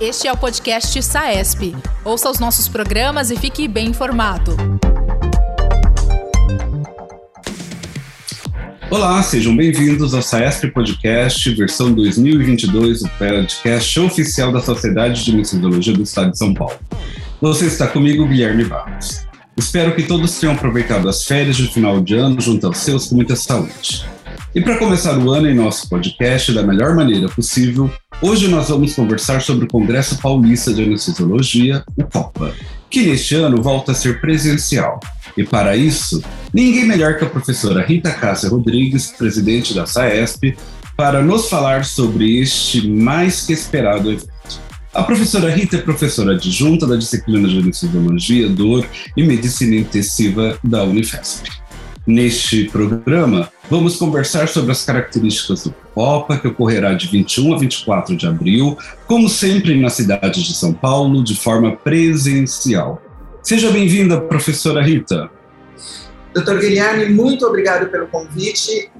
Este é o podcast SAESP. Ouça os nossos programas e fique bem informado. Olá, sejam bem-vindos ao SAESP Podcast, versão 2022, o podcast oficial da Sociedade de Mixologia do Estado de São Paulo. Você está comigo, Guilherme Barros. Espero que todos tenham aproveitado as férias de final de ano junto aos seus com muita saúde. E para começar o ano em nosso podcast da melhor maneira possível, hoje nós vamos conversar sobre o Congresso Paulista de Anestesiologia, o COPA, que neste ano volta a ser presencial. E para isso, ninguém melhor que a professora Rita Cássia Rodrigues, presidente da SAESP, para nos falar sobre este mais que esperado evento. A professora Rita é professora adjunta da disciplina de Anestesiologia, Dor e Medicina Intensiva da Unifesp. Neste programa, vamos conversar sobre as características do Copa, que ocorrerá de 21 a 24 de abril, como sempre na cidade de São Paulo, de forma presencial. Seja bem-vinda, professora Rita. Doutor Guilherme, muito obrigado pelo convite.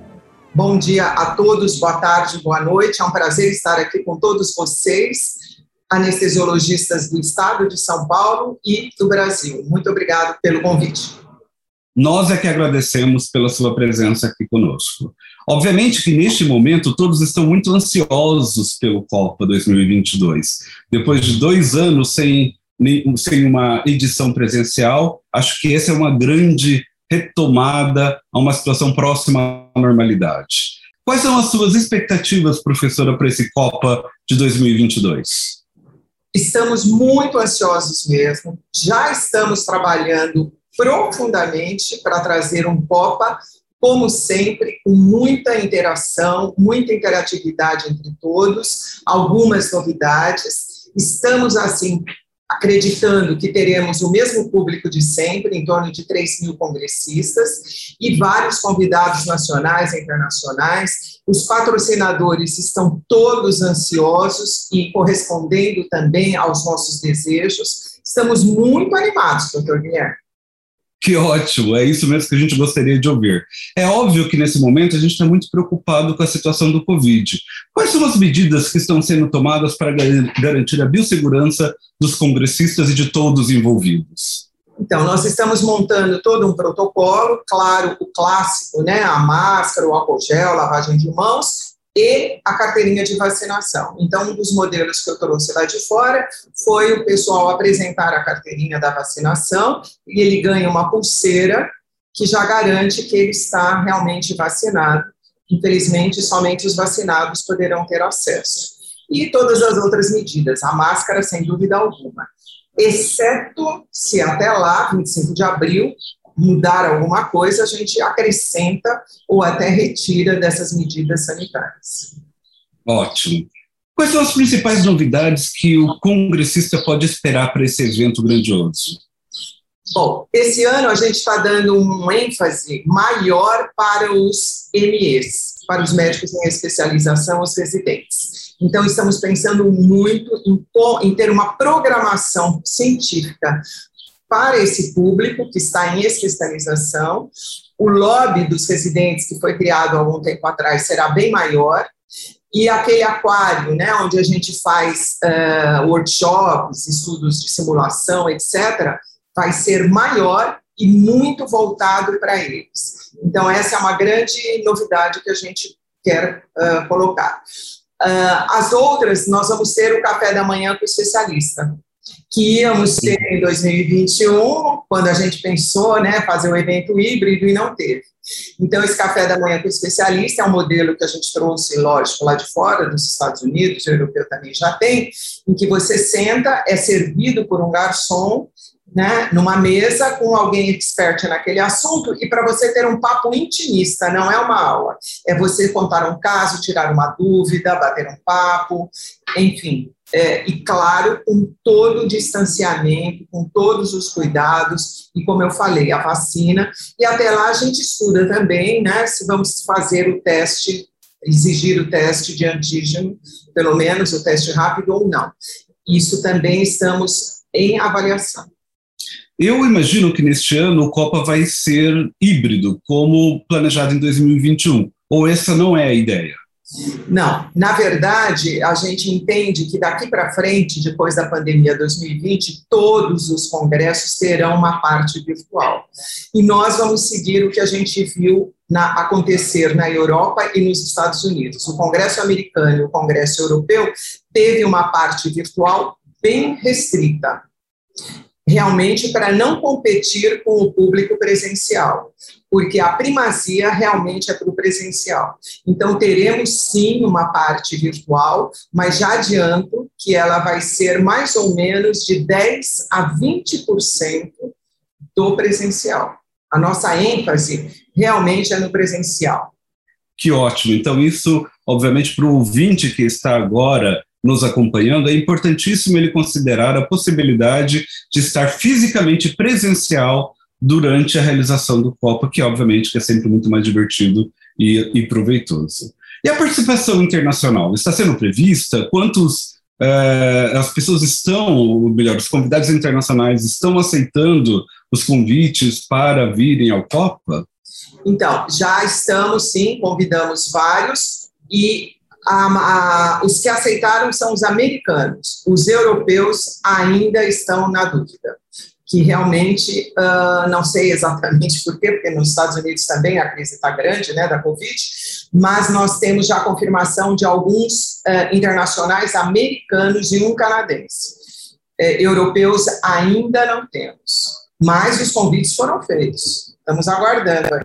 Bom dia a todos, boa tarde, boa noite. É um prazer estar aqui com todos vocês, anestesiologistas do estado de São Paulo e do Brasil. Muito obrigado pelo convite. Nós é que agradecemos pela sua presença aqui conosco. Obviamente que neste momento todos estão muito ansiosos pelo Copa 2022. Depois de dois anos sem, sem uma edição presencial, acho que essa é uma grande retomada a uma situação próxima à normalidade. Quais são as suas expectativas, professora, para esse Copa de 2022? Estamos muito ansiosos mesmo. Já estamos trabalhando profundamente para trazer um POPA, como sempre, com muita interação, muita interatividade entre todos, algumas novidades. Estamos, assim, acreditando que teremos o mesmo público de sempre, em torno de 3 mil congressistas, e vários convidados nacionais e internacionais. Os patrocinadores estão todos ansiosos e correspondendo também aos nossos desejos. Estamos muito animados, doutor Guilherme. Que ótimo, é isso mesmo que a gente gostaria de ouvir. É óbvio que nesse momento a gente está muito preocupado com a situação do Covid. Quais são as medidas que estão sendo tomadas para garantir a biossegurança dos congressistas e de todos envolvidos? Então, nós estamos montando todo um protocolo, claro, o clássico, né, a máscara, o álcool gel, lavagem de mãos, e a carteirinha de vacinação. Então, um dos modelos que eu trouxe lá de fora foi o pessoal apresentar a carteirinha da vacinação e ele ganha uma pulseira que já garante que ele está realmente vacinado. Infelizmente, somente os vacinados poderão ter acesso. E todas as outras medidas, a máscara, sem dúvida alguma. Exceto se até lá, 25 de abril, mudar alguma coisa, a gente acrescenta ou até retira dessas medidas sanitárias. Ótimo. Quais são as principais novidades que o congressista pode esperar para esse evento grandioso? Bom, esse ano a gente está dando um ênfase maior para os MEs, para os médicos em especialização, os residentes. Então, estamos pensando muito em, em ter uma programação científica para esse público que está em especialização. O lobby dos residentes, que foi criado há algum tempo atrás, será bem maior. E aquele aquário, né, onde a gente faz uh, workshops, estudos de simulação, etc., vai ser maior e muito voltado para eles. Então, essa é uma grande novidade que a gente quer uh, colocar. Uh, as outras, nós vamos ter o café da manhã com o especialista que íamos ter em 2021, quando a gente pensou, né, fazer um evento híbrido e não teve. Então, esse café da manhã com especialista é um modelo que a gente trouxe, lógico, lá de fora, dos Estados Unidos, o europeu também já tem, em que você senta, é servido por um garçom, né, numa mesa com alguém expert naquele assunto e para você ter um papo intimista, não é uma aula. É você contar um caso, tirar uma dúvida, bater um papo, enfim, é, e, claro, com todo o distanciamento, com todos os cuidados, e como eu falei, a vacina. E até lá a gente estuda também, né, se vamos fazer o teste, exigir o teste de antígeno, pelo menos o teste rápido ou não. Isso também estamos em avaliação. Eu imagino que neste ano o Copa vai ser híbrido, como planejado em 2021, ou essa não é a ideia? Não, na verdade, a gente entende que daqui para frente, depois da pandemia 2020, todos os congressos terão uma parte virtual. E nós vamos seguir o que a gente viu na, acontecer na Europa e nos Estados Unidos. O Congresso americano e o Congresso europeu teve uma parte virtual bem restrita realmente para não competir com o público presencial, porque a primazia realmente é para o presencial. Então, teremos sim uma parte virtual, mas já adianto que ela vai ser mais ou menos de 10% a 20% do presencial. A nossa ênfase realmente é no presencial. Que ótimo. Então, isso, obviamente, para o ouvinte que está agora nos acompanhando, é importantíssimo ele considerar a possibilidade de estar fisicamente presencial durante a realização do Copa, que obviamente que é sempre muito mais divertido e, e proveitoso. E a participação internacional está sendo prevista? Quantos uh, as pessoas estão, ou melhor, os convidados internacionais estão aceitando os convites para virem ao Copa? Então, já estamos sim, convidamos vários e a, a, os que aceitaram são os americanos. Os europeus ainda estão na dúvida, que realmente uh, não sei exatamente por quê, porque nos Estados Unidos também a crise está grande, né, da Covid, mas nós temos já confirmação de alguns uh, internacionais americanos e um canadense. Uh, europeus ainda não temos, mas os convites foram feitos. Estamos aguardando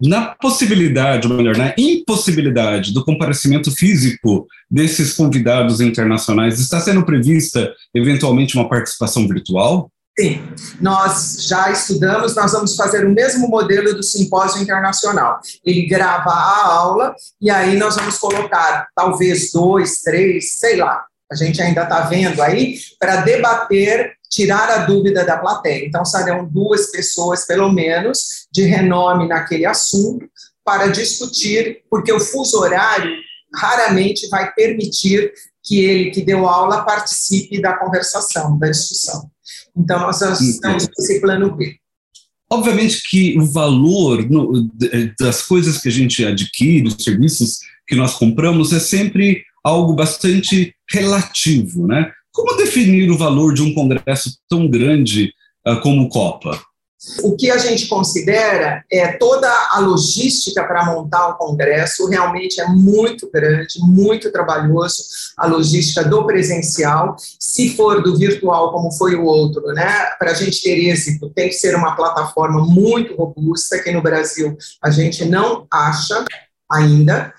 na possibilidade, ou melhor, na impossibilidade do comparecimento físico desses convidados internacionais, está sendo prevista eventualmente uma participação virtual? Sim, nós já estudamos, nós vamos fazer o mesmo modelo do simpósio internacional. Ele grava a aula e aí nós vamos colocar talvez dois, três, sei lá, a gente ainda está vendo aí, para debater tirar a dúvida da plateia. Então, serão duas pessoas, pelo menos, de renome naquele assunto, para discutir, porque o fuso horário raramente vai permitir que ele que deu aula participe da conversação, da discussão. Então, nós estamos nesse plano B. Obviamente que o valor no, das coisas que a gente adquire, os serviços que nós compramos, é sempre algo bastante relativo, né? Como definir o valor de um congresso tão grande uh, como o Copa? O que a gente considera é toda a logística para montar um congresso realmente é muito grande, muito trabalhoso, a logística do presencial. Se for do virtual, como foi o outro, né? Para a gente ter êxito, tem que ser uma plataforma muito robusta, que no Brasil a gente não acha ainda.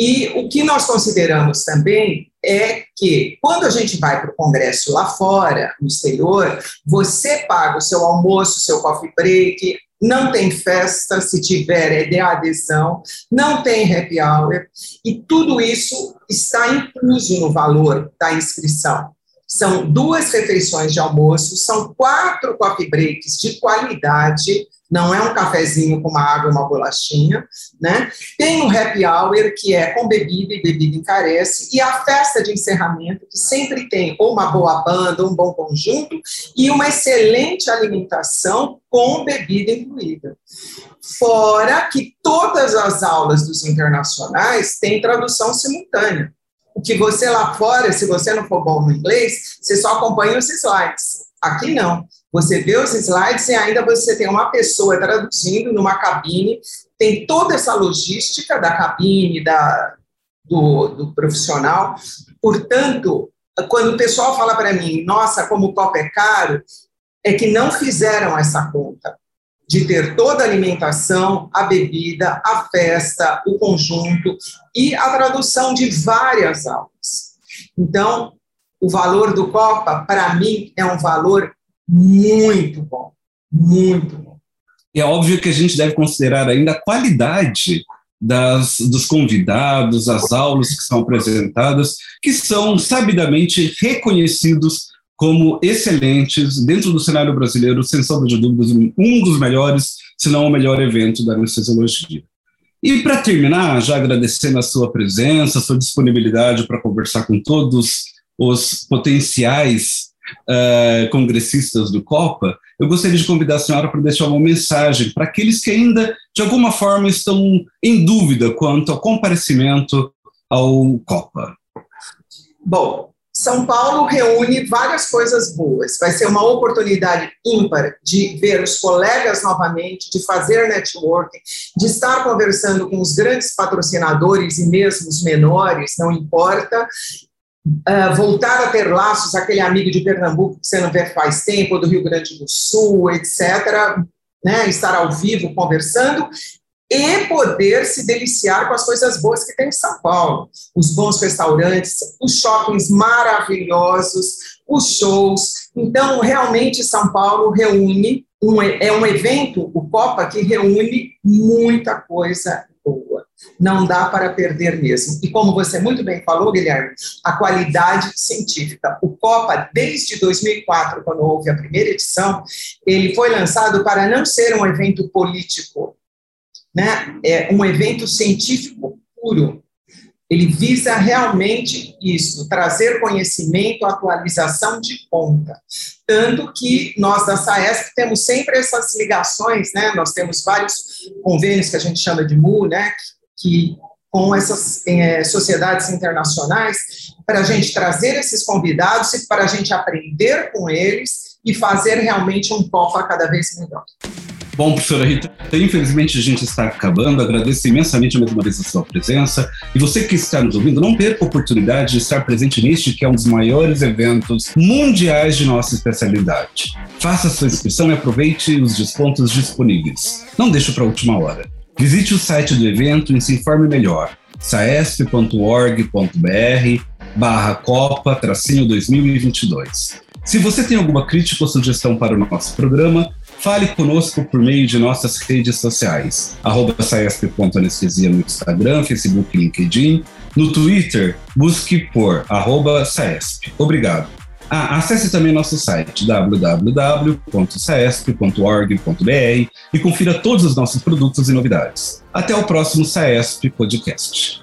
E o que nós consideramos também é que quando a gente vai para o congresso lá fora, no exterior, você paga o seu almoço, o seu coffee break, não tem festa, se tiver é de adesão, não tem happy hour, e tudo isso está incluso no valor da inscrição. São duas refeições de almoço, são quatro coffee breaks de qualidade, não é um cafezinho com uma água e uma bolachinha, né? Tem o happy hour, que é com bebida e bebida encarece, e a festa de encerramento, que sempre tem ou uma boa banda, um bom conjunto, e uma excelente alimentação com bebida incluída. Fora que todas as aulas dos internacionais têm tradução simultânea. Que você lá fora, se você não for bom no inglês, você só acompanha os slides. Aqui não. Você vê os slides e ainda você tem uma pessoa traduzindo numa cabine, tem toda essa logística da cabine, da, do, do profissional. Portanto, quando o pessoal fala para mim, nossa, como o copo é caro, é que não fizeram essa conta de ter toda a alimentação, a bebida, a festa, o conjunto e a tradução de várias aulas. Então, o valor do Copa, para mim, é um valor muito bom, muito bom. É óbvio que a gente deve considerar ainda a qualidade das, dos convidados, as aulas que são apresentadas, que são sabidamente reconhecidos como excelentes dentro do cenário brasileiro, sem sombra de dúvidas, um dos melhores, se não o melhor evento da anestesiologia. E para terminar, já agradecendo a sua presença, a sua disponibilidade para conversar com todos os potenciais uh, congressistas do Copa, eu gostaria de convidar a senhora para deixar uma mensagem para aqueles que ainda, de alguma forma, estão em dúvida quanto ao comparecimento ao Copa. Bom, São Paulo reúne várias coisas boas. Vai ser uma oportunidade ímpar de ver os colegas novamente, de fazer networking, de estar conversando com os grandes patrocinadores e mesmo os menores, não importa, Uh, voltar a ter laços, aquele amigo de Pernambuco que você não vê faz tempo, do Rio Grande do Sul, etc., né, estar ao vivo conversando e poder se deliciar com as coisas boas que tem em São Paulo. Os bons restaurantes, os shoppings maravilhosos, os shows. Então, realmente, São Paulo reúne, um, é um evento, o Copa, que reúne muita coisa boa não dá para perder mesmo. E como você muito bem falou, Guilherme, a qualidade científica. O Copa, desde 2004, quando houve a primeira edição, ele foi lançado para não ser um evento político, né? É um evento científico puro. Ele visa realmente isso, trazer conhecimento, atualização de ponta. Tanto que nós da SAESP temos sempre essas ligações, né? Nós temos vários convênios que a gente chama de MU, né? que com essas é, sociedades internacionais, para a gente trazer esses convidados e para a gente aprender com eles e fazer realmente um POFA cada vez melhor. Bom, professora Rita, infelizmente a gente está acabando. Agradeço imensamente mais uma vez a sua presença. E você que está nos ouvindo, não perca a oportunidade de estar presente neste que é um dos maiores eventos mundiais de nossa especialidade. Faça sua inscrição e aproveite os descontos disponíveis. Não deixe para a última hora. Visite o site do evento e se informe melhor. saesp.org.br barra Copa 2022. Se você tem alguma crítica ou sugestão para o nosso programa, fale conosco por meio de nossas redes sociais, saesp.anestesia no Instagram, Facebook LinkedIn. No Twitter, busque por arroba saesp. Obrigado. Ah, acesse também nosso site www.saesp.org.br e confira todos os nossos produtos e novidades. Até o próximo Saesp Podcast.